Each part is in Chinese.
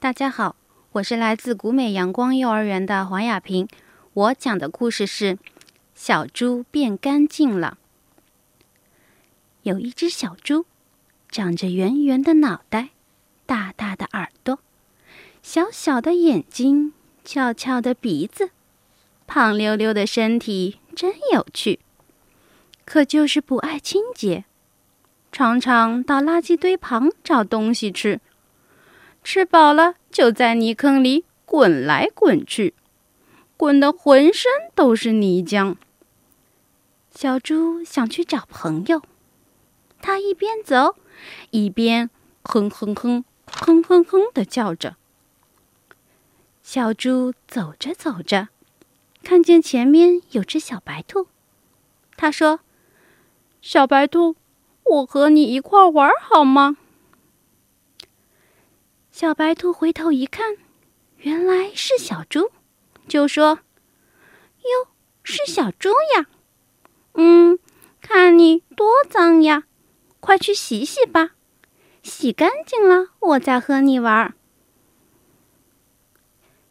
大家好，我是来自古美阳光幼儿园的黄雅萍。我讲的故事是《小猪变干净了》。有一只小猪，长着圆圆的脑袋，大大的耳朵，小小的眼睛，翘翘的鼻子，胖溜溜的身体，真有趣。可就是不爱清洁，常常到垃圾堆旁找东西吃。吃饱了，就在泥坑里滚来滚去，滚得浑身都是泥浆。小猪想去找朋友，它一边走，一边哼哼哼哼哼哼的叫着。小猪走着走着，看见前面有只小白兔，它说：“小白兔，我和你一块玩好吗？”小白兔回头一看，原来是小猪，就说：“哟，是小猪呀！嗯，看你多脏呀，快去洗洗吧，洗干净了我再和你玩。”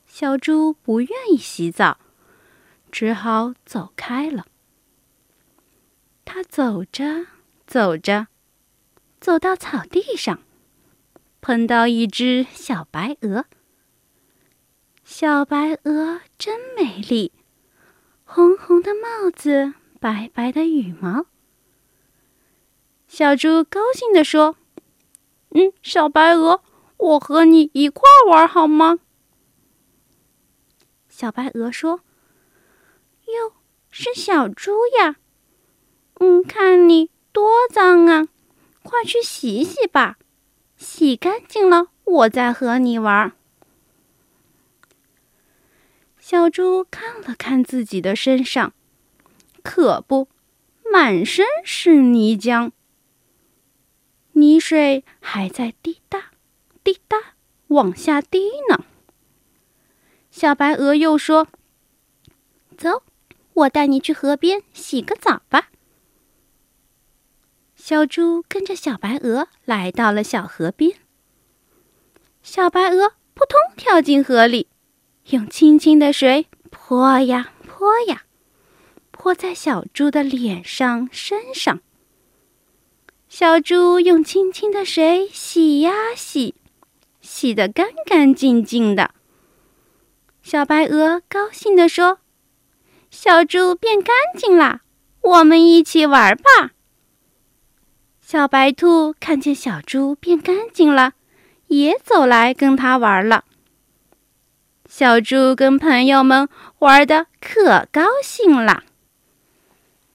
小猪不愿意洗澡，只好走开了。它走着走着，走到草地上。碰到一只小白鹅，小白鹅真美丽，红红的帽子，白白的羽毛。小猪高兴地说：“嗯，小白鹅，我和你一块玩好吗？”小白鹅说：“哟，是小猪呀，嗯，看你多脏啊，快去洗洗吧。”洗干净了，我再和你玩。小猪看了看自己的身上，可不，满身是泥浆，泥水还在滴答滴答往下滴呢。小白鹅又说：“走，我带你去河边洗个澡吧。”小猪跟着小白鹅来到了小河边。小白鹅扑通跳进河里，用清清的水泼呀泼呀，泼在小猪的脸上、身上。小猪用清清的水洗呀洗，洗得干干净净的。小白鹅高兴地说：“小猪变干净啦，我们一起玩吧。”小白兔看见小猪变干净了，也走来跟它玩了。小猪跟朋友们玩的可高兴了。